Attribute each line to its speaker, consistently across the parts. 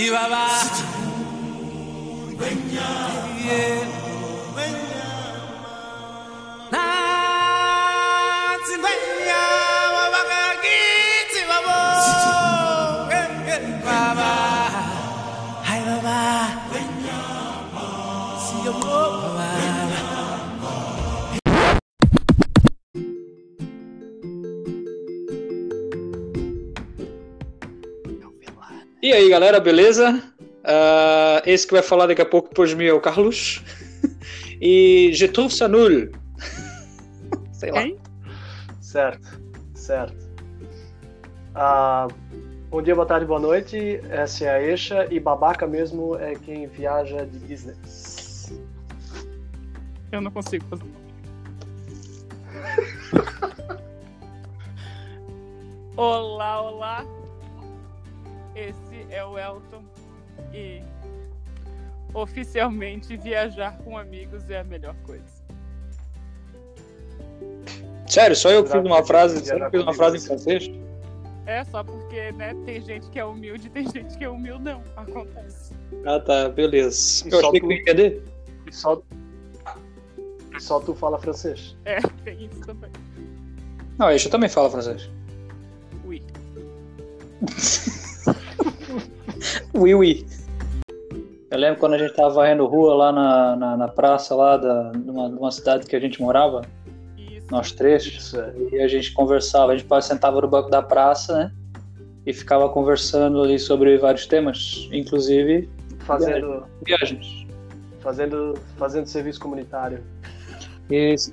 Speaker 1: Chihuahua. E aí, galera, beleza? Uh, esse que vai falar daqui a pouco depois de mim é o Carlos. e Je trouve ça nul. Sei lá.
Speaker 2: Certo, certo. Uh, bom dia, boa tarde, boa noite. Essa é a Eixa e babaca mesmo é quem viaja de business.
Speaker 3: Eu não consigo fazer. olá, olá. Esse é o Elton e oficialmente viajar com amigos é a melhor coisa.
Speaker 1: Sério, só eu que fiz uma frase, só eu fiz uma frase em francês?
Speaker 3: É, só porque, né, tem gente que é humilde e tem gente que é humildão. Acontece.
Speaker 1: Ah, tá, beleza. E eu achei tu... que entender.
Speaker 2: E só... e só tu fala francês.
Speaker 3: É, tem isso também.
Speaker 1: Não, eu também falo francês.
Speaker 3: Oui.
Speaker 1: oui. Eu lembro quando a gente tava varrendo rua lá na, na, na praça lá da, numa, numa cidade que a gente morava. Nós três.
Speaker 2: Isso.
Speaker 1: E a gente conversava, a gente sentava no banco da praça, né? E ficava conversando ali sobre vários temas, inclusive
Speaker 2: fazendo
Speaker 1: viagens.
Speaker 2: Fazendo, fazendo serviço comunitário.
Speaker 1: Isso.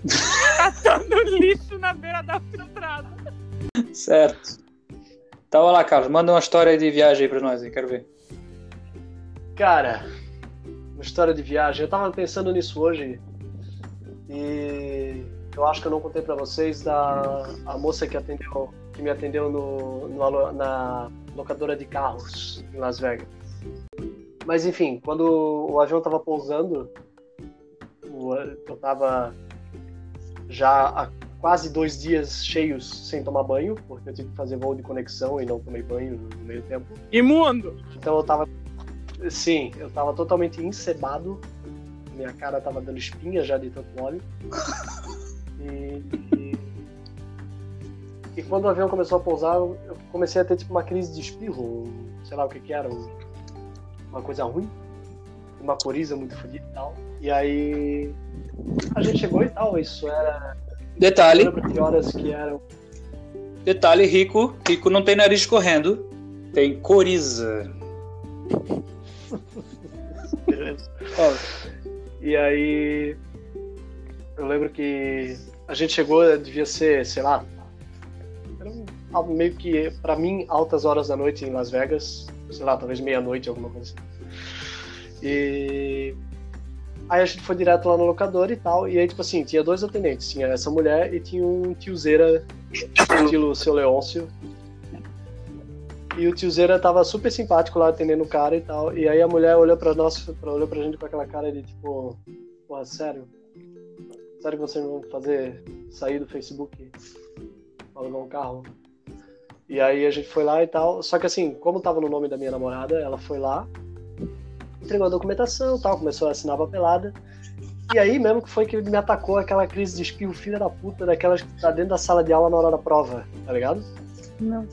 Speaker 3: Catando lixo na beira da filtrada.
Speaker 1: Certo. Então, olha lá, Carlos, manda uma história de viagem aí pra nós, aí, quero ver.
Speaker 2: Cara, uma história de viagem. Eu tava pensando nisso hoje e eu acho que eu não contei para vocês da a moça que atendeu, que me atendeu no, no, na locadora de carros em Las Vegas. Mas enfim, quando o avião tava pousando, eu tava já há quase dois dias cheios sem tomar banho, porque eu tive que fazer voo de conexão e não tomei banho no meio tempo.
Speaker 3: Imundo!
Speaker 2: Então eu tava. Sim, eu tava totalmente encebado. Minha cara tava dando espinha já de tanto óleo. E, e, e, quando o avião começou a pousar, eu comecei a ter tipo uma crise de espirro, sei lá o que que era, uma coisa ruim, uma coriza muito fodida e tal. E aí a gente chegou e tal, isso era
Speaker 1: Detalhe.
Speaker 2: que horas que eram.
Speaker 1: Detalhe, rico. Rico não tem nariz correndo. Tem coriza.
Speaker 2: E aí. Eu lembro que a gente chegou, devia ser, sei lá. Era meio que, pra mim, altas horas da noite em Las Vegas. Sei lá, talvez meia-noite, alguma coisa assim. E Aí a gente foi direto lá no locador e tal. E aí, tipo assim, tinha dois atendentes. Tinha essa mulher e tinha um tiozeira, estilo seu Leôncio. E o tiozeira tava super simpático lá atendendo o cara e tal. E aí a mulher olhou pra nós, olhou pra gente com aquela cara de tipo, porra, sério? Sério que vocês vão fazer sair do Facebook alugar um carro? E aí a gente foi lá e tal. Só que assim, como tava no nome da minha namorada, ela foi lá, entregou a documentação tal, começou a assinar a papelada. E aí mesmo que foi que me atacou aquela crise de espirro filha da puta, daquelas que tá dentro da sala de aula na hora da prova, tá ligado?
Speaker 3: Não.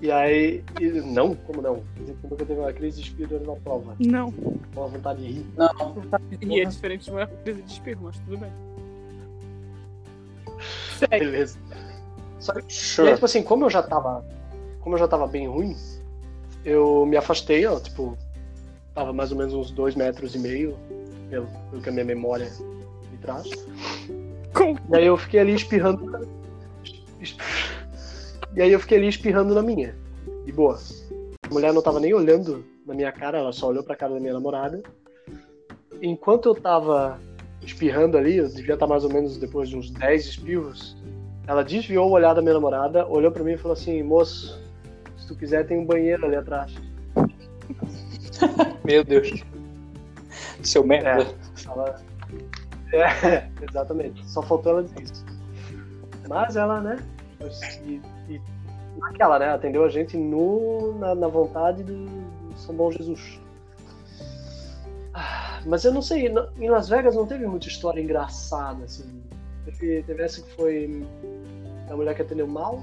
Speaker 2: E aí. E, não? Como não? Você nunca teve uma crise de espirro uma prova?
Speaker 3: Não.
Speaker 2: Com a vontade de rir?
Speaker 1: Não.
Speaker 3: E é diferente de uma crise de espirro, mas tudo bem.
Speaker 2: Segue. Beleza. Só que, sure. aí, tipo assim, como eu já tava. Como eu já tava bem ruim, eu me afastei, ó, tipo, tava mais ou menos uns dois metros e meio, pelo, pelo que a minha memória me traz.
Speaker 3: Com...
Speaker 2: E aí eu fiquei ali espirrando. E aí eu fiquei ali espirrando na minha. De boa. A mulher não tava nem olhando na minha cara, ela só olhou pra cara da minha namorada. Enquanto eu tava espirrando ali, eu devia estar mais ou menos depois de uns 10 espirros, ela desviou o olhar da minha namorada, olhou para mim e falou assim: Moço, se tu quiser, tem um banheiro ali atrás.
Speaker 1: Meu Deus. Seu merda.
Speaker 2: É, ela... é, exatamente. Só faltou ela dizer isso. Mas ela, né? E, e aquela, né? Atendeu a gente no, na, na vontade do, São Bom Jesus. Ah, Mas eu não sei, em Las Vegas não teve muita história engraçada, assim. Teve, teve essa que foi a mulher que atendeu mal.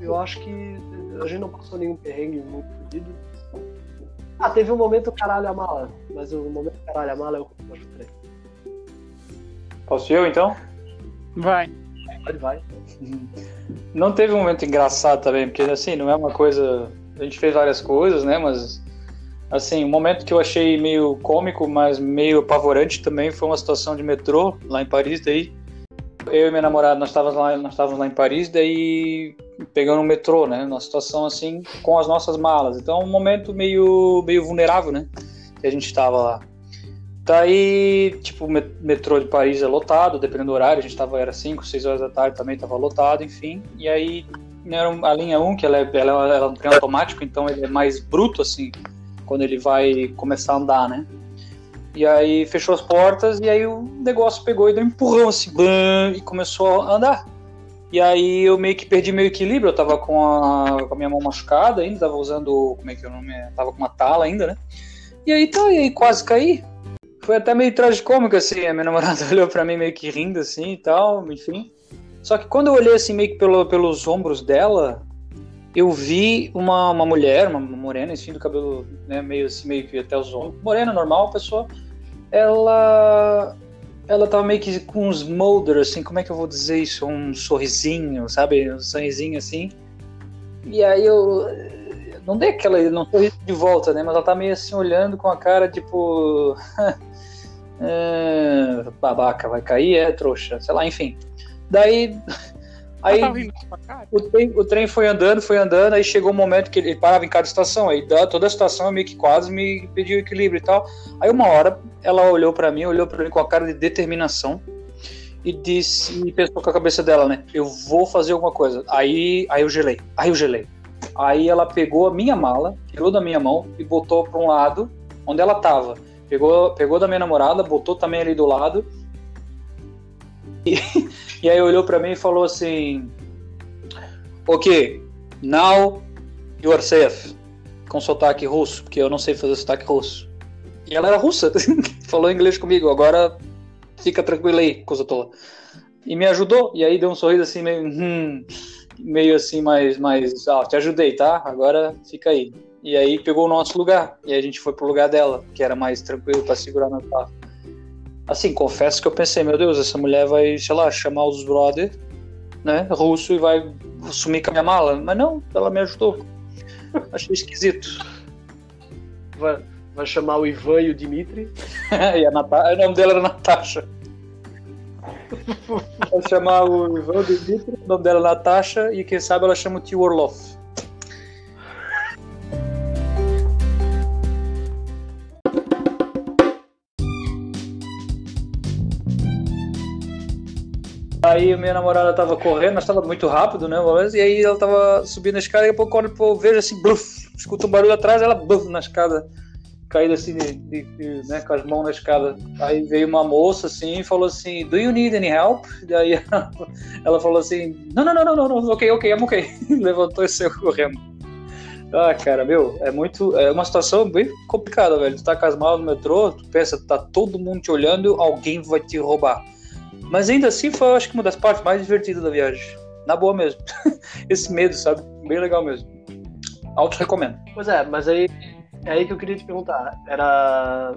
Speaker 2: Eu acho que a gente não passou nenhum perrengue muito fodido. Ah, teve um momento caralho a mala, mas o momento caralho a mala é o que eu acho que
Speaker 1: Posso eu então?
Speaker 3: Vai.
Speaker 2: Pode, vai.
Speaker 1: Não teve um momento engraçado também, porque assim, não é uma coisa. A gente fez várias coisas, né? Mas assim, um momento que eu achei meio cômico, mas meio apavorante também foi uma situação de metrô lá em Paris, daí. Eu e minha namorada, nós estávamos lá, nós estávamos lá em Paris, daí pegando um metrô, né? Numa situação assim, com as nossas malas. Então, um momento meio, meio vulnerável, né? Que a gente estava lá. Daí, tipo, o met- metrô de Paris é lotado, dependendo do horário, a gente tava, era 5, 6 horas da tarde também, tava lotado, enfim. E aí, um- a linha 1, que ela é, ela, ela é um trem automático, então ele é mais bruto, assim, quando ele vai começar a andar, né? E aí, fechou as portas, e aí o negócio pegou e deu um empurrão, assim, e começou a andar. E aí, eu meio que perdi meu equilíbrio, eu tava com a, com a minha mão machucada ainda, tava usando, como é que é o nome? Tava com uma tala ainda, né? E aí, tá, e aí quase caí. Foi até meio tragicômico, assim, a minha namorada olhou pra mim meio que rindo, assim, e tal, enfim. Só que quando eu olhei, assim, meio que pelo, pelos ombros dela, eu vi uma, uma mulher, uma morena, assim, do cabelo, né, meio assim, meio que até os ombros. Morena, normal, pessoa. Ela... Ela tava meio que com uns molder, assim, como é que eu vou dizer isso? Um sorrisinho, sabe? Um sorrisinho, assim. E aí eu... Não dei aquela... Não sorri de volta, né? Mas ela tá meio assim, olhando com a cara, tipo... É, babaca, vai cair, é trouxa, sei lá, enfim. Daí, aí
Speaker 3: tá cara?
Speaker 1: o trem, o trem foi andando, foi andando, aí chegou um momento que ele parava em cada estação, aí da- toda a estação meio que quase me pediu equilíbrio e tal. Aí uma hora ela olhou pra mim, olhou pra mim com a cara de determinação e disse, e pensou com a cabeça dela, né? Eu vou fazer alguma coisa. Aí, aí eu gelei, aí eu gelei. Aí ela pegou a minha mala, tirou da minha mão e botou pra um lado onde ela tava. Pegou, pegou da minha namorada, botou também ali do lado. E, e aí olhou pra mim e falou assim: Ok, now you are safe. Com sotaque russo, porque eu não sei fazer sotaque russo. E ela era russa, falou inglês comigo, agora fica tranquila aí, coisa tola. E me ajudou, e aí deu um sorriso assim, meio, hum, meio assim, mais, mais, ah, te ajudei, tá? Agora fica aí. E aí pegou o nosso lugar, e a gente foi pro lugar dela, que era mais tranquilo para segurar no carro. Assim, confesso que eu pensei, meu Deus, essa mulher vai, sei lá, chamar os brother, né, russo e vai sumir com a minha mala. Mas não, ela me ajudou. Achei esquisito.
Speaker 2: Vai, vai chamar o Ivan e o Dimitri.
Speaker 1: e a Nata... o nome dela era Natasha. Vai chamar o Ivan do Dmitry, o nome dela é Natasha, e quem sabe ela chama o tio Orloff. Aí minha namorada tava correndo, nós tava muito rápido, né? E aí ela tava subindo a escada, e daqui a pouco quando eu vejo assim, bluf, escuta um barulho atrás, ela bluf, na escada, caída assim, de, de- de- né, com as mãos na escada. Aí veio uma moça assim e falou assim, do you need any help? Daí ela, ela falou assim, não, não, não, não, não, ok, ok, I'm ok. Levantou e saiu correndo. Ah, cara, meu, é muito. É uma situação bem complicada, velho. Tu tá com as malas no metrô, tu pensa, tá todo mundo te olhando, alguém vai te roubar. Mas ainda assim foi, acho que uma das partes mais divertidas da viagem. Na boa mesmo. Esse medo, sabe? Bem legal mesmo. Auto recomendo.
Speaker 2: Pois é, mas aí é aí que eu queria te perguntar. Era.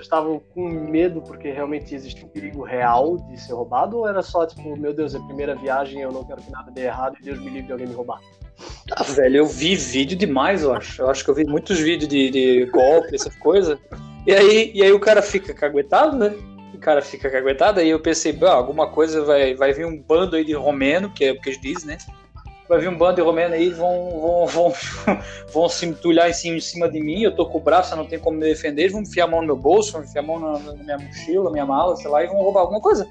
Speaker 2: Estavam com medo porque realmente existe um perigo real de ser roubado? Ou era só tipo, meu Deus, é a primeira viagem, eu não quero que nada dê errado e Deus me livre de alguém me roubar?
Speaker 1: Ah, velho, eu vi vídeo demais, eu acho. Eu acho que eu vi muitos vídeos de, de golpe, essas coisas. E aí, e aí o cara fica caguetado, né? O cara fica caguetado, aí eu pensei, "Bah, alguma coisa vai, vai vir um bando aí de romeno, que é o que eles dizem, né? Vai vir um bando de romeno aí, vão, vão, vão, vão se entulhar em cima, em cima de mim, eu tô com o braço, não tenho como me defender, eles vão enfiar a mão no meu bolso, vão enfiar a mão na, na minha mochila, na minha mala, sei lá, e vão roubar alguma coisa.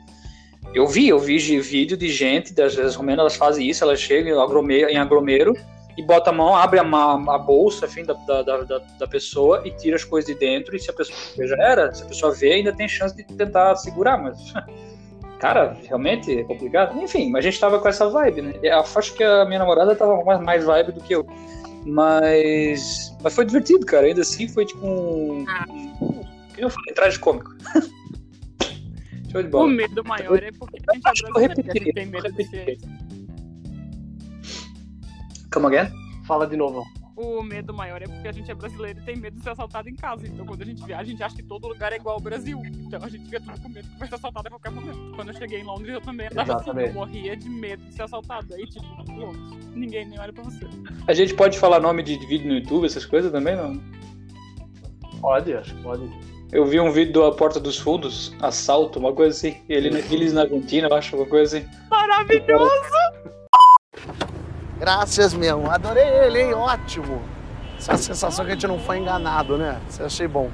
Speaker 1: Eu vi, eu vi de- vídeo de gente, das, das romenas, elas fazem isso, elas chegam aglomero, em aglomero e bota a mão, abre a, a bolsa enfim, da, da, da, da- pessoa e tira as coisas de dentro. E se a pessoa já era, se a pessoa vê, ainda tem chance de tentar segurar, mas Cara, realmente é complicado. Enfim, mas a gente tava com essa vibe, né? Eu acho que a minha namorada tava mais, mais vibe do que eu. Mas. Mas foi divertido, cara. Ainda assim foi tipo um. Que eu falei, traje cômico. Show de bola.
Speaker 3: O medo maior é porque a gente
Speaker 1: Acho que eu repetiria,
Speaker 3: gente tem medo de ser.
Speaker 1: Come again?
Speaker 2: Fala de novo.
Speaker 3: O medo maior é porque a gente é brasileiro e tem medo de ser assaltado em casa. Então quando a gente viaja, a gente acha que todo lugar é igual ao Brasil. Então a gente fica tudo com medo que vai ser assaltado a qualquer momento. Quando eu cheguei em Londres, eu também andava assim. Eu morria de medo de ser assaltado. Aí, tipo, Londres, ninguém nem olha pra você.
Speaker 1: A gente pode falar nome de vídeo no YouTube, essas coisas também, não?
Speaker 2: Pode, acho que pode.
Speaker 1: Eu vi um vídeo da Porta dos Fundos, assalto, uma coisa assim. Ele eles na Argentina, eu acho, uma coisa assim.
Speaker 3: Maravilhoso!
Speaker 4: Graças mesmo, adorei ele, hein? Ótimo. Essa é a sensação que a gente não foi enganado, né? Eu achei bom.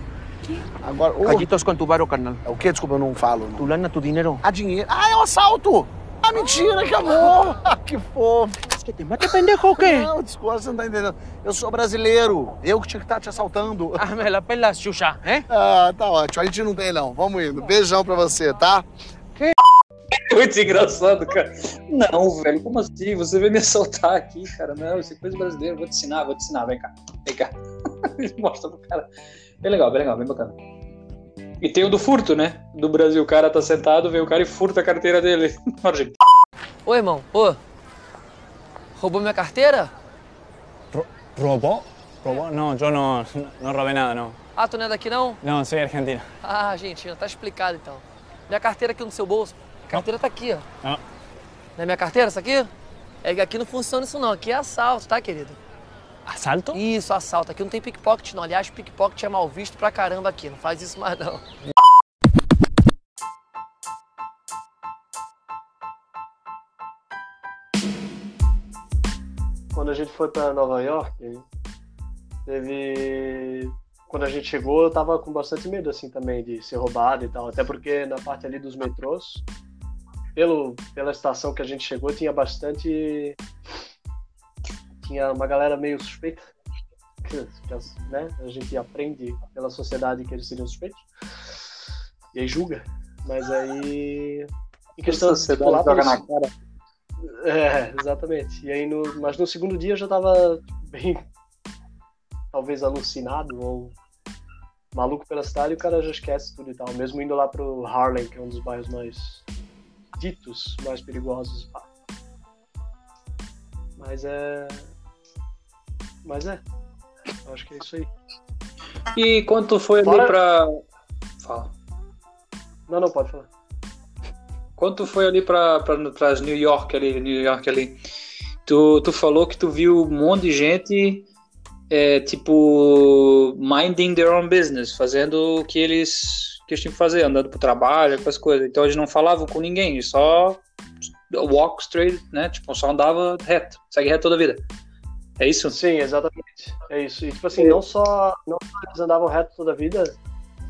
Speaker 4: Agora, o...
Speaker 5: Caquitos con tu varo, carnal.
Speaker 4: É o que? Desculpa, eu não falo. Não.
Speaker 5: Tu lana, tu dinero.
Speaker 4: Ah, dinheiro. Ah, é um assalto! Ah, mentira, que amor! Ah, que fofo!
Speaker 5: Es que te mate, pendejo, o quê?
Speaker 4: Não, desculpa, você não tá entendendo. Eu sou brasileiro. Eu que tinha que estar te assaltando.
Speaker 5: Ah, la pela, Xuxa, eh?
Speaker 4: Ah, tá ótimo. A gente não tem, não. Vamos indo. Beijão pra você, tá?
Speaker 1: Muito engraçado, cara. Não, velho, como assim? Você veio me assaltar aqui, cara? Não, isso é coisa brasileira. Vou te ensinar, vou te ensinar. Vem cá, vem cá. Ele Mostra pro cara. Bem legal, bem legal, bem bacana. E tem o do furto, né? Do Brasil. O cara tá sentado, vem o cara e furta a carteira dele.
Speaker 6: Ô, irmão, ô. Roubou minha carteira?
Speaker 7: ¿Robó? ¿Robó? No, yo no, no robé nada, no.
Speaker 6: Ah, tu não é daqui não?
Speaker 7: No, soy argentino.
Speaker 6: Ah, Argentina, tá explicado então. Minha carteira aqui no seu bolso. A carteira tá aqui, ó.
Speaker 7: Ah.
Speaker 6: Não é minha carteira essa aqui? É que aqui não funciona isso não, aqui é assalto, tá, querido?
Speaker 7: ¿Asalto?
Speaker 6: Isso, assalto. Aqui não tem pickpocket não. Aliás, pickpocket é mal visto pra caramba aqui. Não faz isso mais não.
Speaker 2: Quando a gente foi pra Nova York, teve. Quando a gente chegou, eu tava com bastante medo, assim, também, de ser roubado e tal. Até porque na parte ali dos metrôs, pelo, pela estação que a gente chegou, tinha bastante. Tinha uma galera meio suspeita. que- que né? A gente aprende pela sociedade que eles seriam suspeitos. E aí julga. Mas aí. Em
Speaker 1: A
Speaker 2: questão
Speaker 1: sociedade
Speaker 2: lá
Speaker 1: joga na cara.
Speaker 2: é, exatamente. E aí no, mas no segundo dia eu já tava tipo, bem talvez alucinado ou maluco pela cidade e o cara já esquece tudo e tal. Mesmo indo lá pro Harlem, que é um dos bairros mais ditos mais perigosos. pá. Mas é. Mas é. Eu acho que é isso aí.
Speaker 1: E quando tu foi ali pra. Fala.
Speaker 2: Não, não, pode falar.
Speaker 1: Quando tu foi ali pra, pra, pras New York ali, New York ali, tu, tu falou que tu viu um monte de gente, é, tipo, minding their own business, fazendo o que eles, que eles tinham que fazer, andando pro trabalho, essas coisas. Então eles não falavam com ninguém, só walk straight, né? Tipo, só andava reto, segue reto toda a vida. É isso?
Speaker 2: Sim, exatamente. É isso. E tipo assim, não só, não só eles andavam reto toda a vida,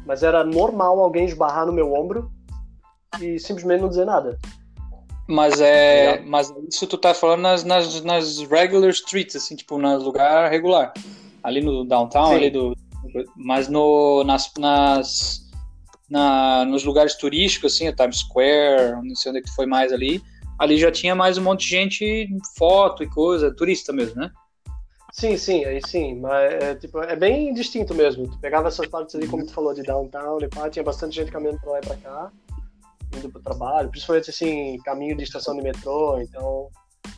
Speaker 2: mas era normal alguém esbarrar no meu ombro e simplesmente não dizer nada.
Speaker 1: Mas é. Mas isso tu tá falando nas, nas, nas regular streets, assim, tipo, no lugar regular. Ali no downtown,
Speaker 2: Sim.
Speaker 1: ali do. Mas no, nas, nas, na, nos lugares turísticos, assim, Times Square, não sei onde é que foi mais ali. Ali já tinha mais um monte de gente, foto e coisa, turista mesmo, né?
Speaker 2: Sim, sim, aí sim, mas é, tipo, é bem distinto mesmo. Tu pegava essas partes ali, como tu falou, de downtown, e pá, tinha bastante gente caminhando pra lá e pra cá, indo pro trabalho, principalmente assim, caminho de estação de metrô, então,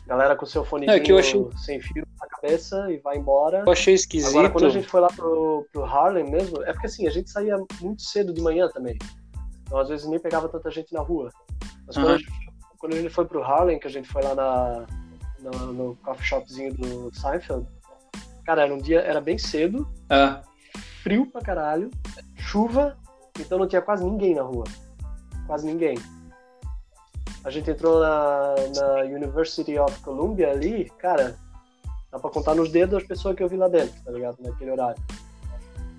Speaker 2: galera com seu fonezinho
Speaker 1: É, achei-
Speaker 2: sem fio na cabeça e vai embora.
Speaker 1: Eu achei esquisito.
Speaker 2: Agora, quando a gente foi lá pro, pro Harlem mesmo, é porque assim, a gente saía muito cedo de manhã também. Então, às vezes, nem pegava tanta gente na rua. Mas quando,
Speaker 1: Aham.
Speaker 2: a gente, quando a gente foi pro Harlem, que a gente foi lá na, no, no coffee shopzinho do Seinfeld, cara, era um dia, era bem cedo,
Speaker 1: Ah,
Speaker 2: frio pra caralho, chuva, então não tinha quase ninguém na rua. Quase ninguém. A gente entrou na, na University of Columbia ali, cara, dá pra contar nos dedos as pessoas que eu vi lá dentro, tá ligado? Naquele horário.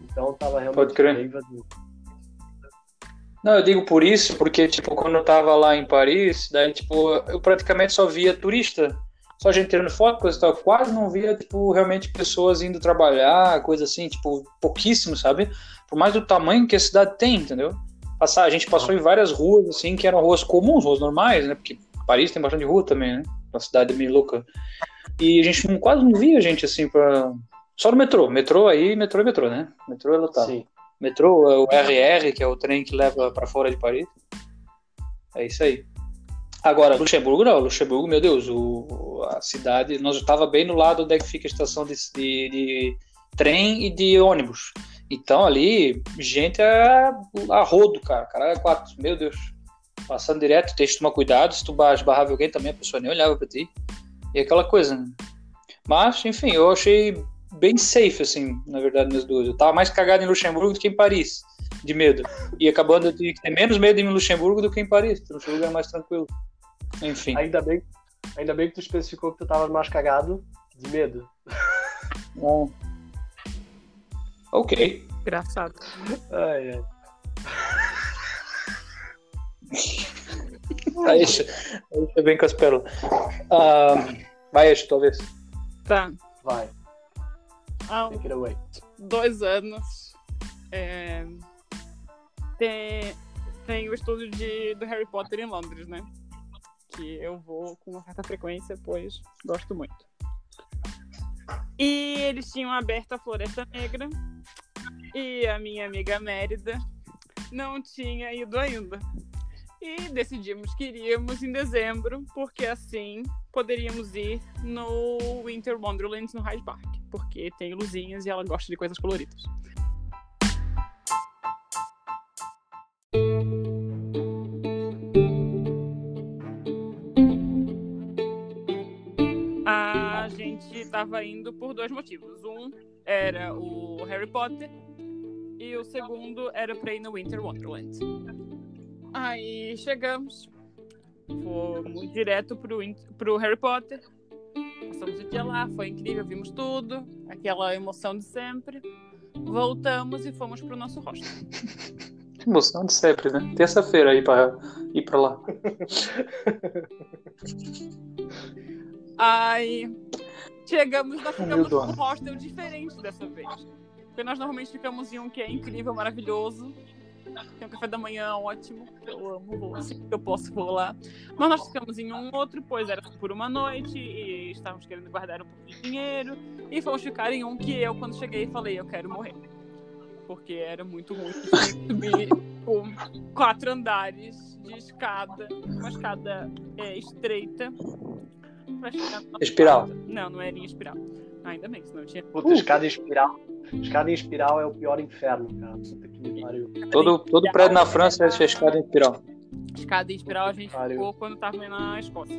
Speaker 2: Então tava realmente
Speaker 1: Pode crer.
Speaker 2: bem vazio.
Speaker 1: Não, eu digo por isso, porque, tipo, quando eu tava lá em Paris, daí, tipo, eu praticamente só via turista, só gente tirando foto, coisa e tal. Quase não via, tipo, realmente pessoas indo trabalhar, coisa assim, tipo, pouquíssimo, sabe? Por mais do tamanho que a cidade tem, entendeu? Passar, a gente passou em várias ruas, assim, que eram ruas comuns, ruas normais, né? Porque Paris tem bastante rua também, né? Uma cidade meio louca. E a gente não, quase não via gente, assim, pra... Só no metrô. Metrô aí, metrô é metrô, né? Metrô é lotado.
Speaker 2: Sim.
Speaker 1: Metrô é o RR, que é o trem que leva pra fora de Paris. É isso aí. Agora, Luxemburgo não. Luxemburgo, meu Deus, o, a cidade... Nós estava bem no lado onde é que fica a estação de, de, de trem e de ônibus. Então ali, gente a, a rodo, cara. Cara, é quatro. Meu Deus. Passando direto, tem que tomar cuidado. Se tu esbarrava alguém também, a pessoa nem olhava pra ti. E aquela coisa, né? Mas, enfim, eu achei bem safe, assim, na verdade, nas duas. Eu tava mais cagado em Luxemburgo do que em Paris, de medo. E acabando, eu tive que ter menos medo em Luxemburgo do que em Paris. porque Luxemburgo é mais tranquilo. Enfim.
Speaker 2: Ainda bem, ainda bem que tu especificou que tu tava mais cagado de medo.
Speaker 1: Bom. Ok.
Speaker 3: Engraçado.
Speaker 2: Ai, ai.
Speaker 1: Aí, aí bem com as pérolas. Ah, vai, Acho, talvez.
Speaker 3: Tá.
Speaker 2: Vai,
Speaker 3: Há
Speaker 2: take it away.
Speaker 3: dois anos é, tem, tem o estúdio de, do Harry Potter em Londres, né? Que eu vou com uma certa frequência, pois gosto muito. E eles tinham aberto a Floresta Negra e a minha amiga Mérida não tinha ido ainda. E decidimos que iríamos em dezembro, porque assim poderíamos ir no Winter Wonderland no Hyde Park, porque tem luzinhas e ela gosta de coisas coloridas. Estava indo por dois motivos. Um era o Harry Potter e o segundo era para ir no Winter Wonderland. Aí chegamos, fomos direto pro, pro Harry Potter. Passamos o dia lá, foi incrível, vimos tudo, aquela emoção de sempre. Voltamos e fomos pro nosso hostel.
Speaker 1: Emoção de sempre, né? Terça-feira aí pra ir pra lá.
Speaker 3: Aí chegamos, nós ficamos num hostel diferente dessa vez. Porque nós normalmente ficamos em um que é incrível, maravilhoso. Tem um café da manhã ótimo, eu amo, vou que eu posso vou lá. Mas nós ficamos em um outro, pois era por uma noite e estávamos querendo guardar um pouco de dinheiro. E fomos ficar em um que eu, quando cheguei, falei, eu quero morrer. Porque era muito ruim. Subir por quatro andares de escada, uma escada é, estreita. Pra chegar
Speaker 1: Espiral.
Speaker 3: quarto. Não, não era em espiral. Ainda bem, senão eu tinha.
Speaker 2: Puta, escada em espiral. Escada em espiral é o pior inferno, cara. Puta que me pariu.
Speaker 1: Todo, todo prédio na França é escada em espiral.
Speaker 3: Escada em espiral a gente
Speaker 2: Pariu.
Speaker 3: ficou quando tava na Escócia.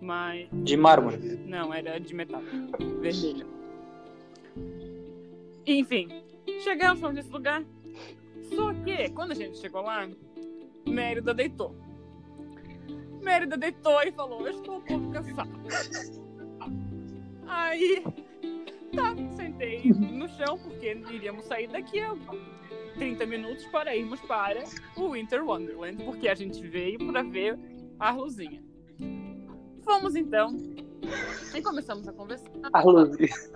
Speaker 3: Mas
Speaker 1: De mármore.
Speaker 3: não, era de metal. Vermelha. Enfim, chegamos nesse lugar. Só que, quando a gente chegou lá, Mérida deitou. Mérida deitou e falou: Eu estou um pouco cansado. Aí, tá, sentei no chão, porque iríamos sair daqui a 30 minutos para irmos para o Winter Wonderland, porque a gente veio para ver a luzinha. Fomos então e começamos a conversar.
Speaker 1: A.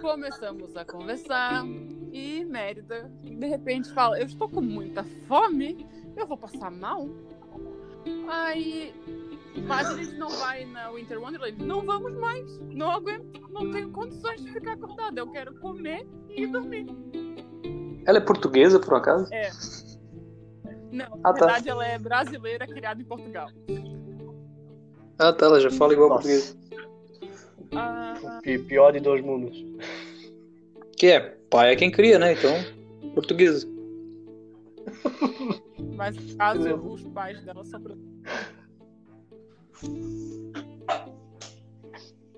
Speaker 3: Começamos a conversar e Mérida de repente fala: Eu estou com muita fome, eu vou passar mal. Aí, mas a gente não vai na Winter Wonderland. Não vamos mais, não aguento, não tenho condições de ficar acordada. Eu quero comer e dormir.
Speaker 1: Ela é portuguesa, por um acaso?
Speaker 3: É. Não, na
Speaker 1: Ah, tá.
Speaker 3: verdade ela é brasileira, criada em Portugal.
Speaker 1: Ah, tá, ela já fala igual
Speaker 2: Nossa.
Speaker 1: português.
Speaker 3: Ah,
Speaker 2: Pi- Pior de dois mundos.
Speaker 1: Que é, pai é quem cria, né? Então, portuguesa.
Speaker 3: mas no caso, os pais dela são brasileiros.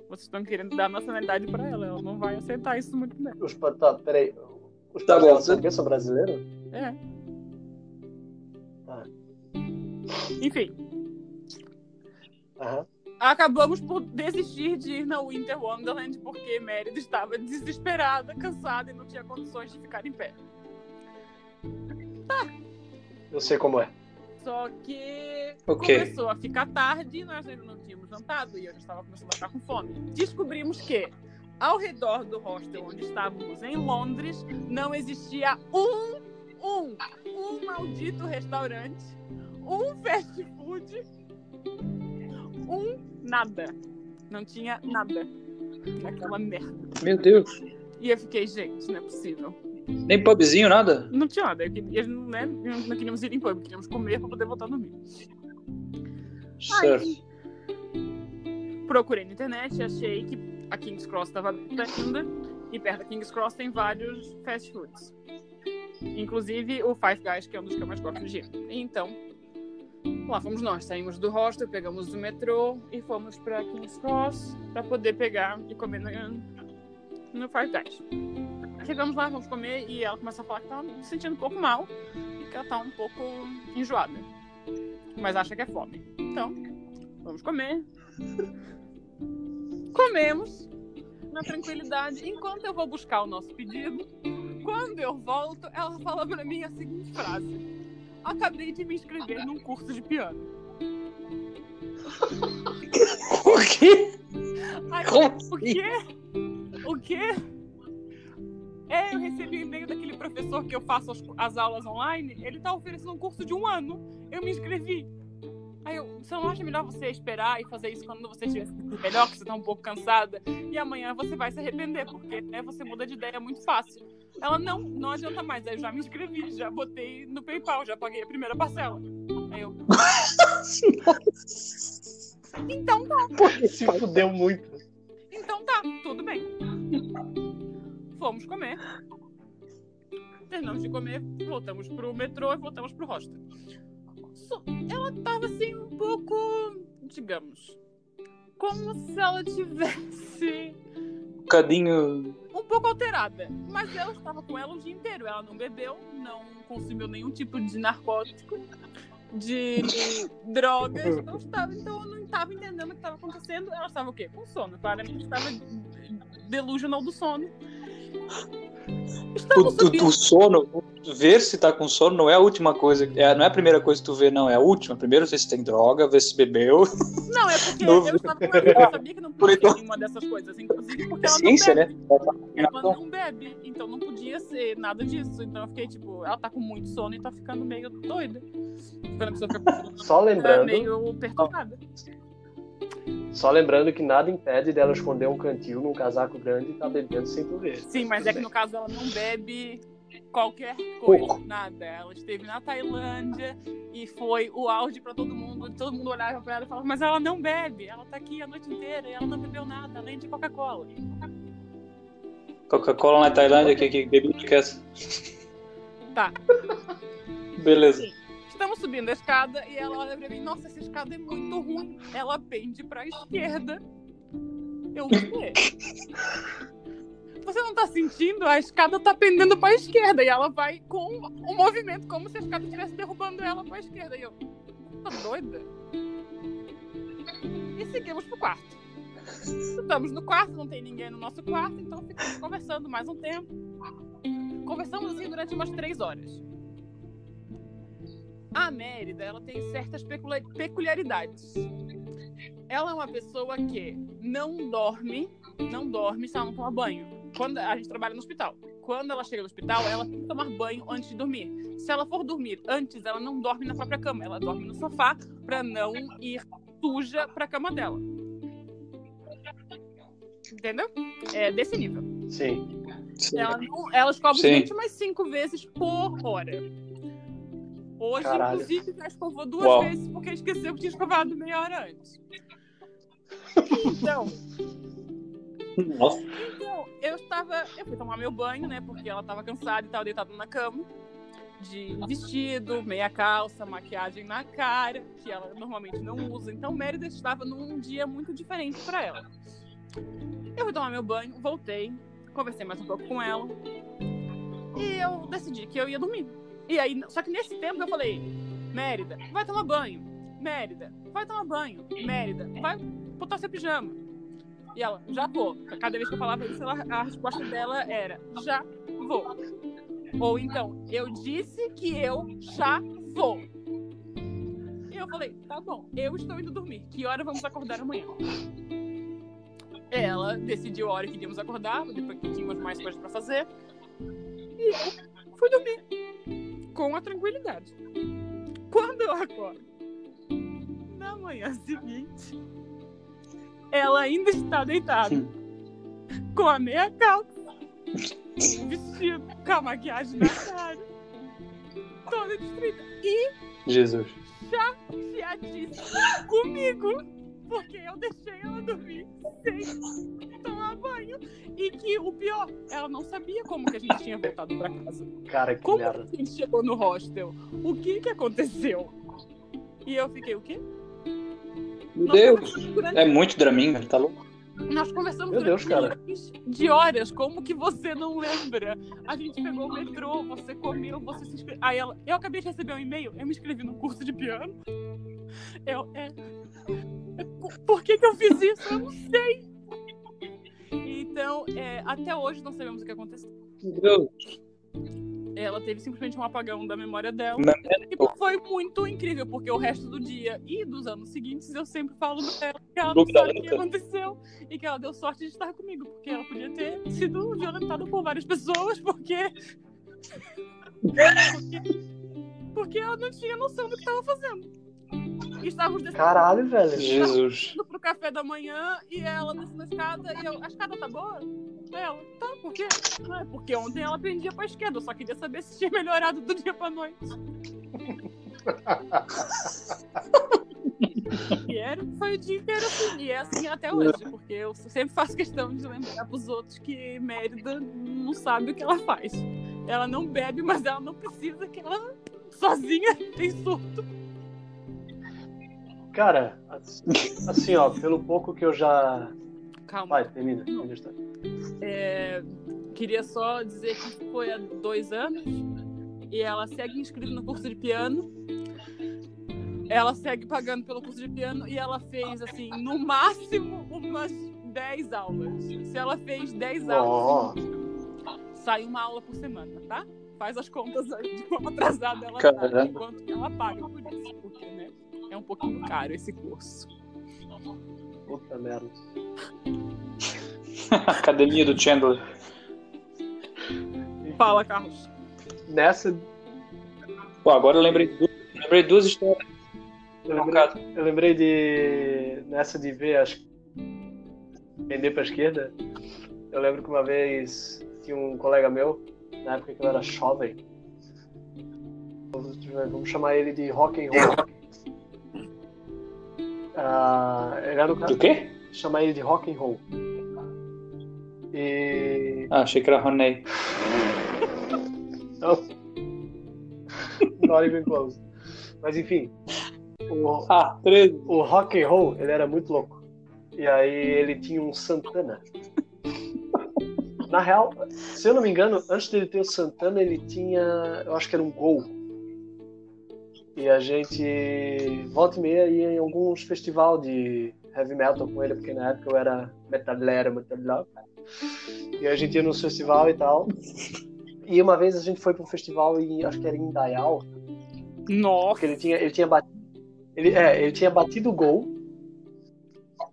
Speaker 3: Vocês estão querendo dar nacionalidade pra ela, ela não vai aceitar isso muito bem.
Speaker 2: Os tá, peraí. Os
Speaker 1: Tá bom, você-
Speaker 2: o quê? São brasileiros?
Speaker 3: É.
Speaker 2: Tá.
Speaker 3: Enfim,
Speaker 2: Aham.
Speaker 3: acabamos por desistir de ir na Winter Wonderland porque Mérida estava desesperada, cansada e não tinha condições de ficar em pé.
Speaker 2: Eu sei como é.
Speaker 3: Só que
Speaker 1: Ok.
Speaker 3: começou a ficar tarde e nós ainda não tínhamos jantado e eu já estava começando a ficar com fome. Descobrimos que ao redor do hostel onde estávamos em Londres não existia um um, um maldito restaurante, um fast food, um nada. Não tinha nada naquela merda.
Speaker 1: Meu Deus.
Speaker 3: E eu fiquei, gente, não é possível.
Speaker 1: Nem pubzinho, nada?
Speaker 3: Não tinha nada. Queria, né, não queríamos ir em pub, queríamos comer pra poder voltar a dormir.
Speaker 1: Certo.
Speaker 3: Aí, procurei na internet, achei que a King's Cross estava aberta ainda. E perto da King's Cross tem vários fast foods. Inclusive o Five Guys, que é um dos que eu mais gosto de ir. Então, lá fomos nós. Saímos do hostel, pegamos o metrô e fomos pra King's Cross pra poder pegar e comer no, no Five Guys. Chegamos lá, vamos comer e ela começa a falar que tá se sentindo um pouco mal e que ela tá um pouco enjoada. Mas acha que é fome. Então, vamos comer. Comemos na tranquilidade. Enquanto eu vou buscar o nosso pedido, quando eu volto, ela fala pra mim a seguinte frase: Acabei de me inscrever num curso de piano.
Speaker 1: O quê? Como
Speaker 3: o
Speaker 1: assim?
Speaker 3: quê? O quê? É, eu recebi um e-mail daquele professor que eu faço as, as aulas online. Ele tá oferecendo um curso de um ano. Eu me inscrevi. Aí eu, você não acha melhor você esperar e fazer isso quando você estiver melhor, que você tá um pouco cansada? E amanhã você vai se arrepender, porque né, você muda de ideia muito fácil. Ela, não, não adianta mais. Aí eu já me inscrevi, já botei no PayPal, já paguei a primeira parcela. Aí eu, então tá.
Speaker 2: Se fudeu muito.
Speaker 3: Então tá, tudo bem. Fomos comer. Terminamos de comer, voltamos pro metrô e voltamos pro hostel. Ela tava assim um pouco, digamos, como se ela tivesse
Speaker 1: Um bocadinho.
Speaker 3: um pouco alterada. Mas eu estava com ela o dia inteiro. Ela não bebeu, não consumiu nenhum tipo de narcótico, de drogas. Não estava, então eu não estava entendendo o que estava acontecendo. Ela estava o quê? Com sono. Claramente estava delusional do sono.
Speaker 1: O, o, o sono, ver se tá com sono não é a última coisa. É, não é a primeira coisa que tu vê, não. É a última. Primeiro ver se tem droga, ver se bebeu.
Speaker 3: Não, é porque eu estava com. Eu sabia que não podia
Speaker 1: Então-
Speaker 3: ser nenhuma dessas coisas. Inclusive porque ela não
Speaker 1: Ciência, né?
Speaker 3: bebe.
Speaker 1: Ela tá
Speaker 3: Ela não bebe, então não podia ser nada disso. Então eu fiquei tipo, ela tá com muito sono e tá ficando meio doida. A pessoa fica
Speaker 2: Só
Speaker 3: tá
Speaker 2: lembrando,
Speaker 3: meio perturbada.
Speaker 2: Só lembrando que nada impede dela esconder um cantil num casaco grande e tá bebendo sem tu ver.
Speaker 3: Sim, mas é que no caso ela não bebe qualquer coisa,
Speaker 1: Pouco.
Speaker 3: nada. Ela esteve na Tailândia e foi o auge pra todo mundo. Todo mundo olhava pra ela e falava, mas ela não bebe, ela tá aqui a noite inteira e ela não bebeu nada, além de Coca-Cola.
Speaker 1: Coca-Cola na Tailândia, que, que bebida que é essa?
Speaker 3: Tá.
Speaker 1: Beleza.
Speaker 3: Estamos subindo a escada e ela olha pra mim, nossa, essa escada é muito ruim. Ela pende pra esquerda. Eu, o quê? Você não tá sentindo? A escada tá pendendo pra esquerda e ela vai com um movimento como se a escada estivesse derrubando ela pra esquerda. E eu, tá doida? E seguimos pro quarto. Estamos no quarto, não tem ninguém no nosso quarto, então ficamos conversando mais um tempo. Conversamos assim durante umas três horas. A Mérida, ela tem certas peculiaridades. Ela é uma pessoa que não dorme, não dorme se ela não tomar banho. Quando a gente trabalha no hospital. Quando ela chega no hospital, ela tem que tomar banho antes de dormir. Se ela for dormir antes, ela não dorme na própria cama, ela dorme no sofá pra não ir suja pra cama dela. Entendeu? É desse nível.
Speaker 2: Sim.
Speaker 1: Sim.
Speaker 3: Ela, não- ela escova os dentes umas cinco vezes por hora. Hoje,
Speaker 2: Caralho.
Speaker 3: inclusive, já escovou duas
Speaker 1: Uau.
Speaker 3: vezes porque esqueceu que tinha escovado meia hora antes. Então,
Speaker 1: Nossa.
Speaker 3: então, eu estava. Eu fui tomar meu banho, né? Porque ela estava cansada e estava deitada na cama. De vestido, meia calça, maquiagem na cara, que ela normalmente não usa. Então, Mérida estava num dia muito diferente para ela. Eu fui tomar meu banho, voltei, conversei mais um pouco com ela. E eu decidi que eu ia dormir. E aí, só que nesse tempo eu falei: Mérida, vai tomar banho. Mérida, vai tomar banho. Mérida, vai botar seu pijama. E ela, já vou. Cada vez que eu falava isso, ela- a resposta dela era: já vou. Ou então, eu disse que eu já vou. E eu falei: tá bom, eu estou indo dormir. Que hora vamos acordar amanhã? Ela decidiu a hora que iríamos acordar, depois que tínhamos mais coisas pra fazer. E eu fui dormir. Com a tranquilidade. Quando eu acordo, na manhã seguinte, ela ainda está deitada, com a meia calça, vestido, com a maquiagem na cara, toda destruída. E
Speaker 1: Jesus.
Speaker 3: chateadíssima comigo, porque eu deixei ela dormir sem tomar banho. E que o pior, ela não sabia como que a gente tinha voltado pra casa.
Speaker 2: Cara, que
Speaker 3: Como
Speaker 2: merda.
Speaker 3: que a gente chegou no hostel? O que que aconteceu? E eu fiquei, o quê?
Speaker 1: Meu
Speaker 3: Nós
Speaker 1: Deus. É muito Draminga, tá louco?
Speaker 3: Nós conversamos
Speaker 2: Meu Deus,
Speaker 3: durante
Speaker 2: cara.
Speaker 3: de horas. Como que você não lembra? A gente pegou o metrô, você comeu, você se inscreveu. Aí ela, eu acabei de receber um e-mail, eu me inscrevi no curso de piano. Eu, é, por que que eu fiz isso? Eu não sei. Então, é, até hoje não sabemos o que aconteceu. Ela teve simplesmente um apagão da memória dela. E foi muito incrível, porque o resto do dia e dos anos seguintes eu sempre falo pra ela que ela não sabe o que aconteceu e que ela deu sorte de estar comigo, porque ela podia ter sido violentada por várias pessoas, porque. porque, porque ela não tinha noção do que estava fazendo. E estávamos descendo
Speaker 2: Caralho, velho.
Speaker 1: Jesus.
Speaker 3: pro café da manhã e ela descendo a escada e eu, a escada tá boa? Ela, tá, por quê? Não, é porque ontem ela prendia pra esquerda, eu só queria saber se tinha melhorado do dia pra noite. e era, foi o dia inteiro assim, e é assim até hoje, porque eu sempre faço questão de lembrar pros outros que Mérida não sabe o que ela faz. Ela não bebe, mas ela não precisa que ela sozinha tem surto.
Speaker 2: Cara, assim, ó, pelo pouco que eu já.
Speaker 3: Calma.
Speaker 2: Vai, termina.
Speaker 3: É, queria só dizer que foi há dois anos e ela segue inscrita no curso de piano. Ela segue pagando pelo curso de piano e ela fez, assim, no máximo umas 10 aulas. Se ela fez 10 aulas, sai uma aula por semana, tá? Faz as contas aí de como atrasada ela
Speaker 1: Caramba.
Speaker 3: tá e quanto que ela paga por isso, porque, né? É um pouquinho caro esse curso.
Speaker 2: puta merda.
Speaker 1: Academia do Chandler.
Speaker 3: Fala, Carlos.
Speaker 2: Nessa,
Speaker 1: Pô, agora eu lembrei, du- lembrei duas histórias.
Speaker 2: eu lembrei, eu lembrei de. Nessa de ver as. Pender pra esquerda. Eu lembro que uma vez tinha um colega meu, na época que eu era jovem. Vamos chamar ele de rock and roll. Ah, ele era o cara.
Speaker 1: Do quê?
Speaker 2: chamar ele de rock and roll. E
Speaker 1: Ah, achei que era Roney.
Speaker 2: não, not even close. Mas enfim, o,
Speaker 1: Ah, 13.
Speaker 2: o rock and roll ele era muito louco. E aí ele tinha um Santana. Na real, se eu não me engano, antes dele ter o Santana, ele tinha, eu acho que era um Gol. E a gente volta e meia ia em alguns festival de heavy metal com ele, porque na época eu era metalero, metalero. E a gente ia nos festival e tal. E uma vez a gente foi para um festival em, acho que era em Dayal,
Speaker 3: Nossa.
Speaker 2: porque ele tinha, ele tinha batido. Ele, é, ele tinha batido o gol.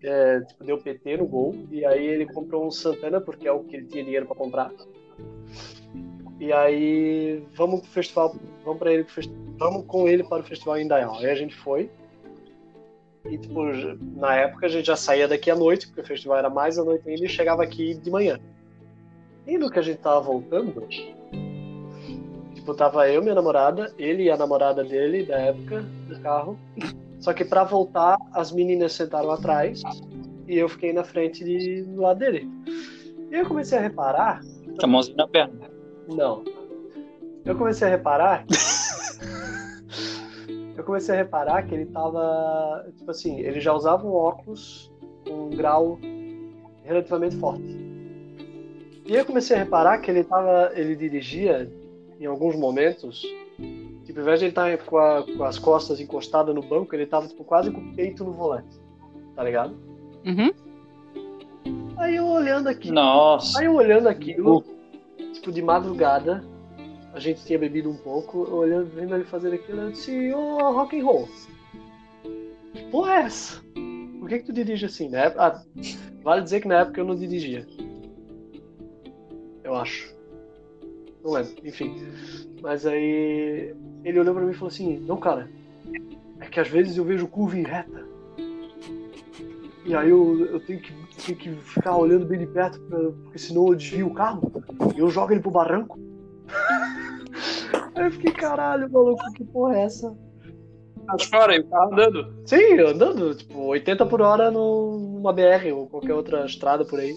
Speaker 2: É, tipo, deu PT no gol. E aí ele comprou um Santana, porque é o que ele tinha dinheiro para comprar. E aí vamos pro festival. Vamos para ele Vamos com ele para o festival em Dayal. Aí a gente foi. E tipo, na época a gente já saía daqui à noite, porque o festival era mais à noite ainda, e chegava aqui de manhã. E no que a gente tava voltando, Tipo, tava eu, minha namorada, ele e a namorada dele da época no carro. Só que pra voltar, as meninas sentaram atrás e eu fiquei na frente de, do lado dele. E eu comecei a reparar.
Speaker 1: A mãozinha na perna.
Speaker 2: Não. Eu comecei a reparar. eu comecei a reparar que ele tava. Tipo assim, ele já usava um óculos com um grau relativamente forte. E eu comecei a reparar que ele tava. Ele dirigia em alguns momentos. Tipo, ao invés de ele estar com, a- com as costas encostadas no banco, ele tava tipo, quase com o peito no volante. Tá ligado?
Speaker 3: Uhum.
Speaker 2: Aí eu olhando aqui.
Speaker 1: Nossa.
Speaker 2: Aí eu olhando aquilo, tipo, de madrugada, a gente tinha bebido um pouco, olhando, vendo ele fazer aquilo, eu disse, ô, rock and roll. Que porra é essa? Por que que tu dirige assim, né? Ah, vale dizer que na época eu não dirigia. Eu acho. Não lembro, enfim. Mas aí ele olhou pra mim e falou assim: Não, cara, é que às vezes eu vejo curva em reta. E aí eu, eu tenho, que, tenho que ficar olhando bem de perto, pra, porque senão eu desvio o carro. E eu jogo ele pro barranco. aí eu fiquei, caralho, maluco, que porra é essa?
Speaker 1: Mas fora, e o carro andando.
Speaker 2: Sim, andando, tipo, 80 por hora numa BR ou qualquer outra estrada por aí.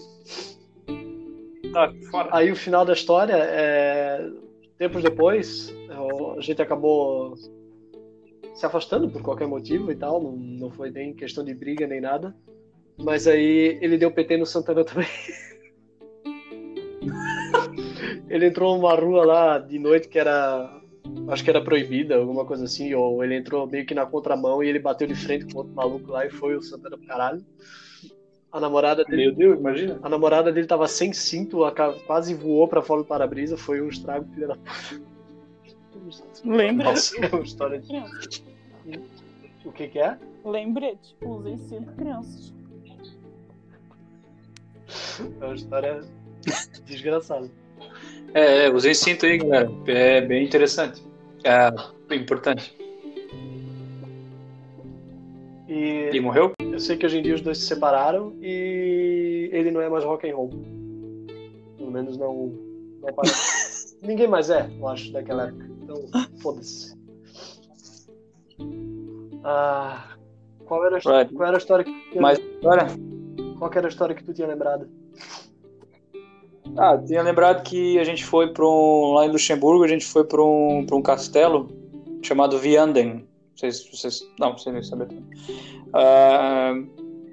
Speaker 1: Tá, fora.
Speaker 2: Aí o final da história é. Tempos depois, eu- a gente acabou se afastando por qualquer motivo e tal, não, não foi nem questão de briga nem nada. Mas aí ele deu PT no Santana também. ele entrou numa rua lá de noite que era. Acho que era proibida, alguma coisa assim, ou ele entrou meio que na contramão e ele bateu de frente com outro maluco lá e foi o Santana pro caralho. A namorada dele.
Speaker 1: Meu Deus, imagina.
Speaker 2: A namorada dele tava sem cinto, a quase voou pra fora do para-brisa, foi um estrago, filha da puta.
Speaker 3: Lembra?
Speaker 2: Nossa, é uma história de... O que que é?
Speaker 3: Lembrete, usem sempre crianças.
Speaker 2: É uma história desgraçada.
Speaker 1: É, é, usei cinto aí, galera. É bem interessante. É importante.
Speaker 2: E
Speaker 1: morreu?
Speaker 2: eu sei que hoje em dia os dois se separaram e ele não é mais rock and roll. Pelo menos não, não parece. Ninguém mais é, eu acho, daquela época. Então, foda-se. Ah, qual, era a,
Speaker 1: Right.
Speaker 2: qual era a história que
Speaker 1: Mas agora.
Speaker 2: Qual era a história que tu tinha lembrado?
Speaker 1: Ah, tinha lembrado que a gente foi para um. Lá em Luxemburgo, a gente foi para um, um castelo chamado Vianden. Se vocês. Não, vocês nem sabem. Ah,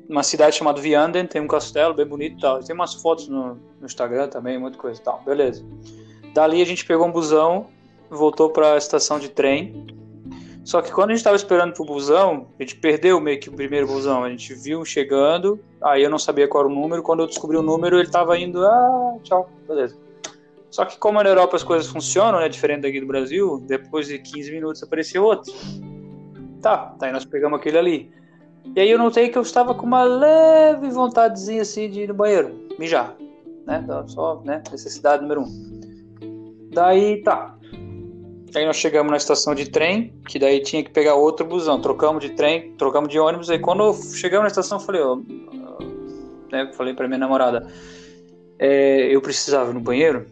Speaker 1: uma cidade chamada Vianden, tem um castelo bem bonito e tal. Tem umas fotos no, no Instagram também, muita coisa e tal. Beleza. Dali a gente pegou um busão, voltou para a estação de trem. Só que quando a gente estava esperando pro busão, a gente perdeu meio que o primeiro busão. A gente viu chegando, aí eu não sabia qual era o número. Quando eu descobri o número, ele estava indo, ah, tchau, beleza. Só que como na Europa as coisas funcionam, né, diferente daqui do Brasil, depois de 15 minutos apareceu outro. Tá, daí nós pegamos aquele ali. E aí eu notei que eu estava com uma leve vontadezinha assim de ir no banheiro, mijar, né? Só, né, necessidade número um. Daí, tá. Aí nós chegamos na estação de trem, que daí tinha que pegar outro busão. Trocamos de trem, trocamos de ônibus. Aí quando chegamos na estação, eu falei, ó, né, falei pra minha namorada, é, eu precisava ir no banheiro.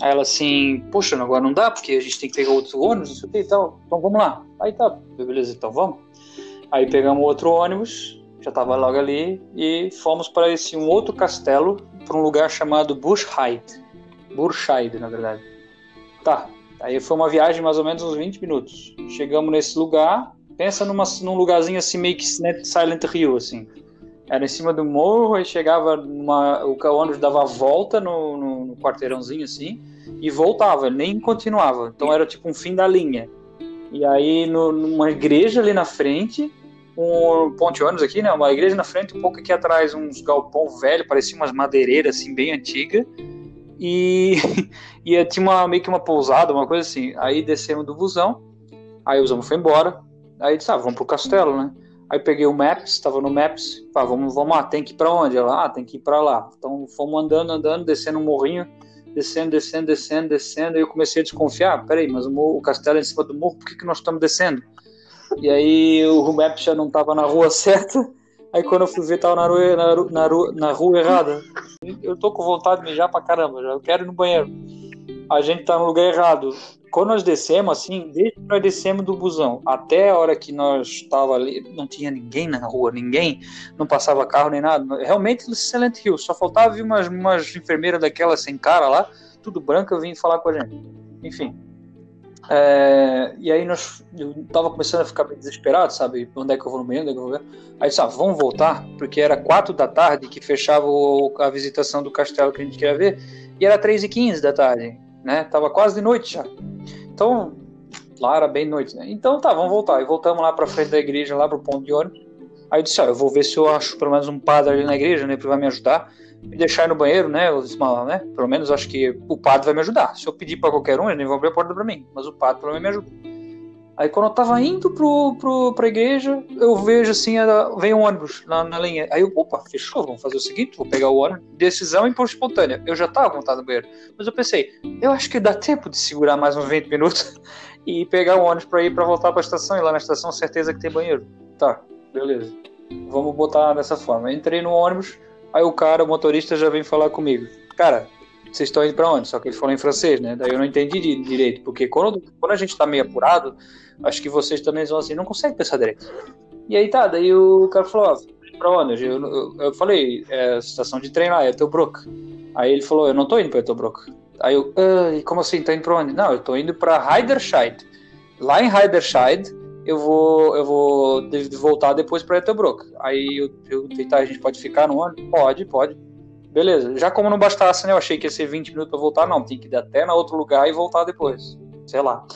Speaker 1: Aí ela assim, poxa, agora não dá, porque a gente tem que pegar outro ônibus, não sei o que e tal. Então vamos lá. Aí tá, beleza, então vamos. Aí pegamos outro ônibus, já tava logo ali, e fomos para esse um outro castelo, para um lugar chamado Burscheid. Burscheid, na verdade. Tá, Aí foi uma viagem mais ou menos uns 20 minutos. Chegamos nesse lugar, pensa numa, num lugarzinho assim meio que Silent Hill, assim. Era em cima do morro, aí chegava numa, o ônibus dava a volta no, no, no quarteirãozinho assim e voltava, nem continuava. Então era tipo um fim da linha. E aí no, numa igreja ali na frente, um ponte ônibus aqui, né? Uma igreja na frente, um pouco aqui atrás uns galpão velho, parecia umas madeireiras assim bem antiga. E, e tinha uma, meio que uma pousada, uma coisa assim. Aí descemos do busão, aí o busão foi embora. Aí disse, ah, vamos pro castelo, né? Aí peguei o Maps, estava no Maps, pá, vamos, vamos lá, tem que ir pra onde? Ela, ah, tem que ir pra lá. Então fomos andando, andando, descendo um morrinho, descendo, descendo, descendo, descendo. Aí eu comecei a desconfiar, peraí, mas o, o castelo é em cima do morro, por que, que nós estamos descendo? E aí o Maps já não estava na rua certa. Aí quando eu fui ver, tava na rua, na, ru- na, ru- na rua errada. Eu tô com vontade de mijar pra caramba, já. Eu quero ir no banheiro. A gente tá no lugar errado. Quando nós descemos, assim, desde que nós descemos do busão até a hora que nós tava ali, não tinha ninguém na rua, ninguém, não passava carro nem nada. Realmente Silent Hill, só faltava vir umas, umas enfermeiras daquelas sem cara lá, tudo branca, vir falar com a gente. Enfim. É, e aí nós, eu tava começando a ficar bem desesperado, sabe? Onde é que eu vou no banheiro, onde é que eu vou? Aí disse, ah, vamos voltar, porque era quatro da tarde que fechava o- a visitação do castelo que a gente queria ver, e era três e quinze da tarde, né? Tava quase de noite já. Então, lá era bem noite, né? Então tá, vamos voltar. E voltamos lá pra frente da igreja, lá pro ponto de ônibus. Aí eu disse, ó, eu vou ver se eu acho pelo menos um padre ali na igreja, né? Que vai me ajudar. Me deixar no banheiro, né? Eu disse, "Mas, né? Pelo menos acho que o padre vai me ajudar. Se eu pedir pra qualquer um, eles nem vão abrir a porta pra mim. Mas o padre pelo menos me ajuda. Aí quando eu tava indo pro, pro, pra igreja, eu vejo assim, era- vem um ônibus na, na linha. Aí eu, opa, fechou, vamos fazer o seguinte, vou pegar o ônibus. Decisão impulso espontânea. Eu já tava montado no banheiro. Mas eu pensei, eu acho que dá tempo de segurar mais uns 20 minutos e pegar o ônibus pra ir pra voltar pra estação. E lá na estação, certeza que tem banheiro. Tá, beleza. Vamos botar dessa forma. Entrei no ônibus, aí o cara, o motorista, já vem falar comigo. Cara, vocês estão indo pra onde? Só que ele falou em francês, né? Daí eu não entendi di- direito, porque quando, quando a gente tá meio apurado, acho que vocês também vão assim, não conseguem pensar direito. E aí tá, daí o cara falou, ó, pra onde? Eu, eu, eu falei, é estação de trem lá, é Tobruk. Aí ele falou, eu não tô indo pra Tobruk. Aí eu, ah, como assim, tá indo pra onde? Não, eu tô indo pra Heiderscheid. Lá em Heiderscheid, eu vou, eu vou voltar depois pra Tobruk. Aí eu, eu tentar, a gente pode ficar no ônibus? Pode, pode. Beleza, já como não bastasse, né? Eu achei que ia ser 20 minutos pra voltar, não. Tem que ir até na outro lugar e voltar depois. Sei lá.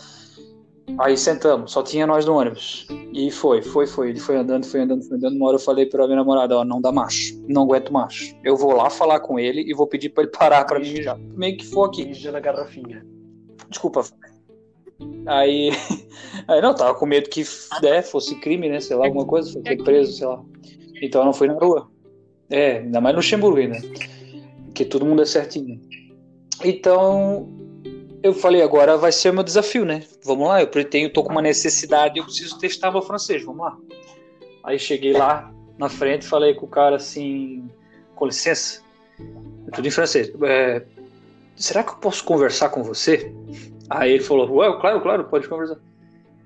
Speaker 1: Aí sentamos, só tinha nós no ônibus. E foi, foi, foi. Ele foi andando, foi andando, foi andando. Uma hora eu falei pra minha namorada: Ó, não dá macho, não aguento macho. Eu vou lá falar com ele e vou pedir pra ele parar pra mim já. Meio que for aqui.
Speaker 2: Mija na garrafinha.
Speaker 1: Desculpa. Aí, aí não, tava com medo que né, fosse crime, né? Sei lá, alguma coisa, fosse preso, sei lá. Então eu não fui na rua. É, ainda mais no Luxemburgo ainda. Porque todo mundo é certinho. Então, eu falei, agora vai ser o meu desafio, né? Vamos lá, eu pretendo, tô com uma necessidade, eu preciso testar meu francês, vamos lá. Aí cheguei lá na frente, falei com o cara assim, com licença, tudo em francês. É, será que eu posso conversar com você? Aí ele falou, ué, claro, claro, pode conversar.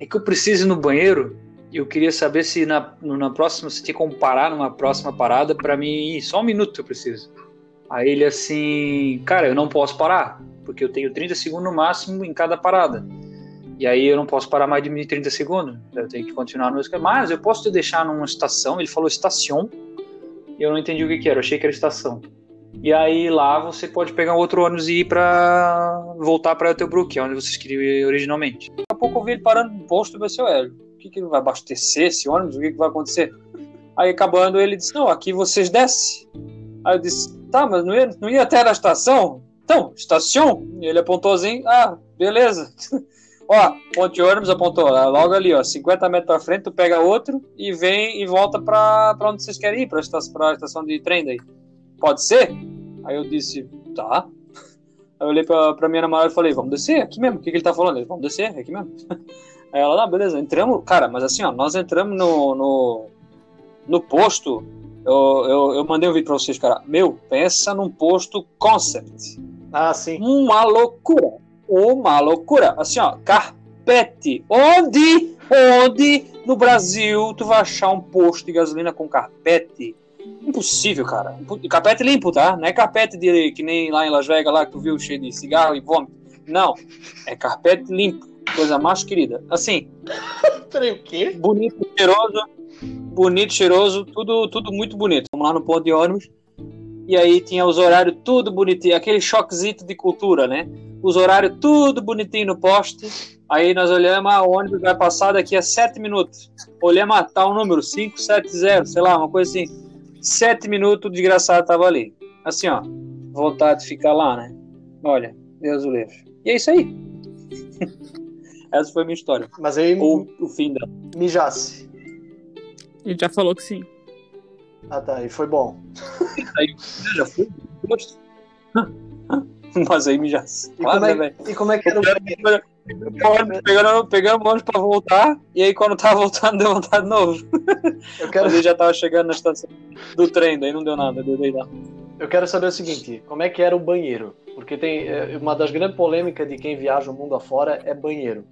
Speaker 1: É que eu preciso ir no banheiro e eu queria saber se na, na próxima, se tinha como parar numa próxima parada pra mim ir, só um minuto eu preciso. Aí ele assim, cara, eu não posso parar, porque eu tenho 30 segundos no máximo em cada parada. E aí eu não posso parar mais de 30 segundos, eu tenho que continuar no esquema. Mas eu posso te deixar numa estação, ele falou estação, e eu não entendi o que, que era, eu achei que era estação. E aí lá você pode pegar outro ônibus e ir pra voltar que é onde vocês queriam ir originalmente. Daqui a pouco eu vi ele parando no posto e pensei, ué, o que, que vai abastecer esse ônibus? O que, que vai acontecer? Aí acabando ele disse, não, aqui vocês descem. Aí eu disse, tá, mas não ia, não ia até na estação? Então, estação? Ele apontou assim, ah, beleza. ó, ponte ônibus apontou, logo ali, ó, 50 metros pra frente, tu pega outro e vem e volta pra, pra onde vocês querem ir, pra, esta, pra estação de trem daí. Pode ser? Aí eu disse, tá. Aí eu olhei pra, pra minha namorada e falei, vamos descer aqui mesmo. O que, que ele tá falando? Ele, vamos descer aqui mesmo. Aí ela, ah, beleza, entramos. Cara, mas assim, ó, nós entramos no, no, no posto. Eu, eu, eu mandei um vídeo pra vocês, cara. Meu, pensa num posto concept.
Speaker 2: Ah, sim.
Speaker 1: Uma loucura. Uma loucura. Assim, ó, carpete. Onde, onde no Brasil tu vai achar um posto de gasolina com carpete? Impossível, cara. Carpete limpo, tá? Não é carpete de, que nem lá em Las Vegas, lá que tu viu cheio de cigarro e vômito. Não. É carpete limpo. Coisa mais querida. Assim,
Speaker 2: Peraí, o quê?
Speaker 1: bonito, cheiroso. Bonito, cheiroso. Tudo, tudo muito bonito. Vamos lá no ponto de ônibus. E aí tinha os horários tudo bonitinho. Aquele choquezito de cultura, né? Os horários tudo bonitinho no poste. Aí nós olhamos, ah, o ônibus vai passar daqui a sete minutos. Olhamos, ah, tá um número, 570, sei lá, uma coisa assim. Sete minutos, o desgraçado tava ali. Assim, ó, vontade de ficar lá, né? Olha, Deus o livre. E é isso aí. Essa foi a minha história.
Speaker 2: Mas aí
Speaker 1: Ou o fim dela.
Speaker 2: mijasse.
Speaker 3: Ele já falou que sim.
Speaker 2: Ah, tá. E foi bom.
Speaker 1: Já fui? Gosto. Mas aí já.
Speaker 2: E,
Speaker 1: Claro,
Speaker 2: como,
Speaker 1: né,
Speaker 2: é,
Speaker 1: velho?
Speaker 2: e como é que era o banheiro?
Speaker 1: Pegando, pegamos ônibus pra voltar, e aí quando tava voltando deu vontade de novo.
Speaker 2: Eu quero,
Speaker 1: Mas já tava chegando na estação do trem, daí não deu nada, deu deitar.
Speaker 2: eu quero saber o seguinte: como é que era o banheiro? Porque tem é, uma das grandes polêmicas de quem viaja o mundo afora é banheiro.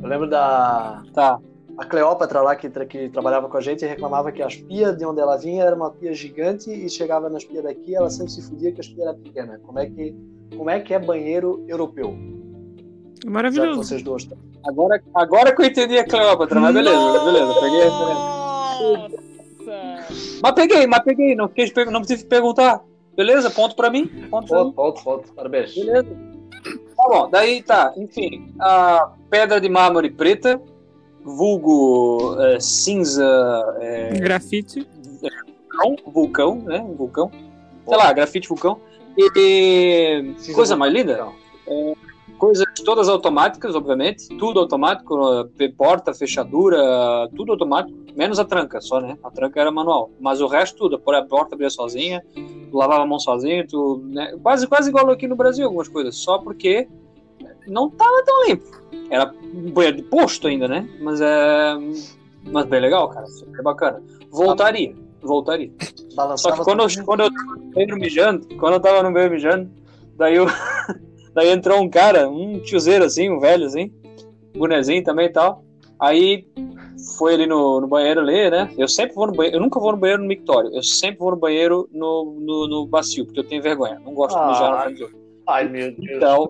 Speaker 2: Eu lembro da
Speaker 1: Tá.
Speaker 2: a Cleópatra lá que, que trabalhava com a gente reclamava que as pias de onde ela vinha era uma pia gigante e chegava nas pias daqui ela sempre se fudia que as pias eram pequenas. Como é que como é que é banheiro europeu?
Speaker 3: É maravilhoso.
Speaker 2: vocês duas.
Speaker 1: Agora, agora que eu entendi a Cleópatra, mas beleza, beleza, peguei a referência.
Speaker 3: Nossa!
Speaker 1: Mas peguei, mas peguei, não, quis, per- não tive que perguntar. Beleza, ponto pra mim. Ponto.
Speaker 2: Ponto, ponto, ponto. Parabéns.
Speaker 1: Beleza. Tá bom, daí tá, enfim, a pedra de mármore preta, vulgo é, cinza é,
Speaker 3: Grafite.
Speaker 1: vulcão, vulcão, né? Vulcão. Sei lá, grafite vulcão. E
Speaker 2: Cinza
Speaker 1: coisa mais linda, coisas todas automáticas, obviamente, tudo automático, eh, porta, fechadura, tudo automático, menos a tranca só, né? A tranca era manual, mas o resto tudo, por a porta abria sozinha, tu lavava a mão sozinho, tu, né? quase quase igual aqui no Brasil algumas coisas, só porque não tava tão limpo. Era um banheiro de posto ainda, né? Mas é mas bem legal, cara, super bacana. Voltaria, voltaria. Só
Speaker 2: Balançava
Speaker 1: que quando eu,
Speaker 2: tudo.
Speaker 1: quando eu tava no banheiro mijando, quando eu tava no banheiro mijando, daí, eu, daí entrou um cara, um tiozeiro assim, um velho assim, bonezinho também e tal. Aí foi ali no, no banheiro ali, né? Eu sempre vou no banheiro, eu nunca vou no banheiro no mictório, eu sempre vou no banheiro no, no, no bacio, porque eu tenho vergonha, não gosto de mijar na frente dos outros.
Speaker 2: Ai, meu Deus.
Speaker 1: Então,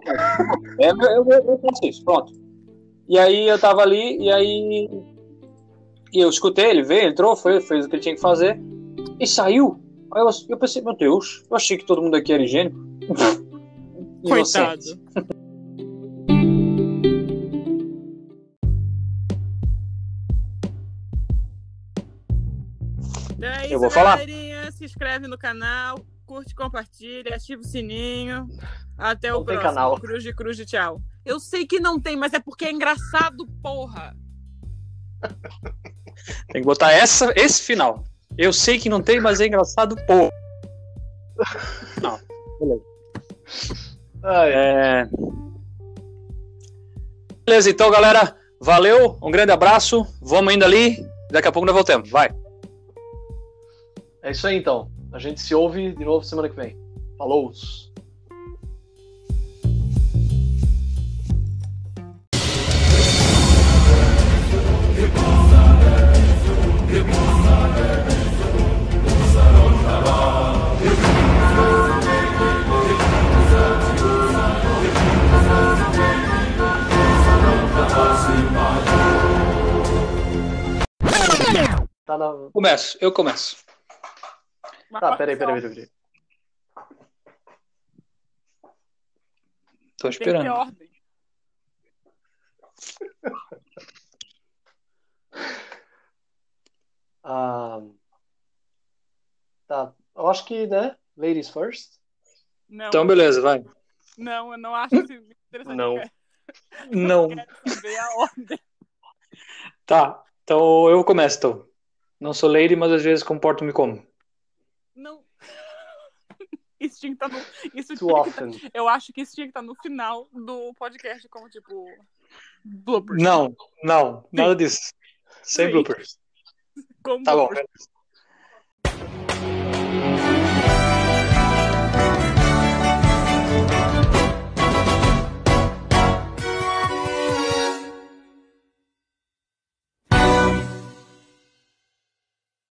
Speaker 1: é, eu, eu, eu faço isso, pronto. E aí eu tava ali, e aí. E eu escutei, ele veio, entrou, foi, fez o que ele tinha que fazer, e saiu. Aí eu, eu pensei, meu Deus, eu achei que todo mundo aqui era higiênico.
Speaker 3: Coitado. Então é
Speaker 1: Eu vou falar.
Speaker 3: galerinha. Se inscreve no canal, curte, compartilha, ativa o sininho. Até o
Speaker 2: Não tem
Speaker 3: próximo.
Speaker 2: canal.
Speaker 3: Cruz de cruz de tchau. Eu sei que não tem, mas é porque é engraçado, porra.
Speaker 1: Tem que botar essa, esse final. Eu sei que não tem, mas é engraçado, pô.
Speaker 2: Ai,
Speaker 1: É... Beleza, então, galera. Valeu, um grande abraço. Vamos indo ali. Daqui a pouco nós voltamos. Vai.
Speaker 2: é isso aí então. A gente se ouve de novo semana que vem. Falou!
Speaker 1: Começo, eu começo.
Speaker 2: Tá, peraí, peraí, peraí. peraí.
Speaker 1: Tô esperando.
Speaker 3: ordem.
Speaker 2: Ah, tá. Eu acho que, né? Ladies first.
Speaker 3: Não,
Speaker 1: Então, beleza, vai.
Speaker 3: não, eu não acho isso interessante.
Speaker 2: Não.
Speaker 1: Não.
Speaker 3: Eu quero saber a ordem.
Speaker 1: Tá, então eu começo, então. Não sou lady, mas às vezes comporto-me como.
Speaker 3: Não. Isso tinha que estar no. Isso
Speaker 2: Too
Speaker 3: tinha que
Speaker 2: often.
Speaker 3: tá- Eu acho que isso tinha que estar no final do podcast, como tipo. Bloopers.
Speaker 1: Não, não, nada disso. Sem
Speaker 3: Sim.
Speaker 1: bloopers.
Speaker 3: Como
Speaker 1: Tá bom,
Speaker 3: bloopers.
Speaker 1: beleza.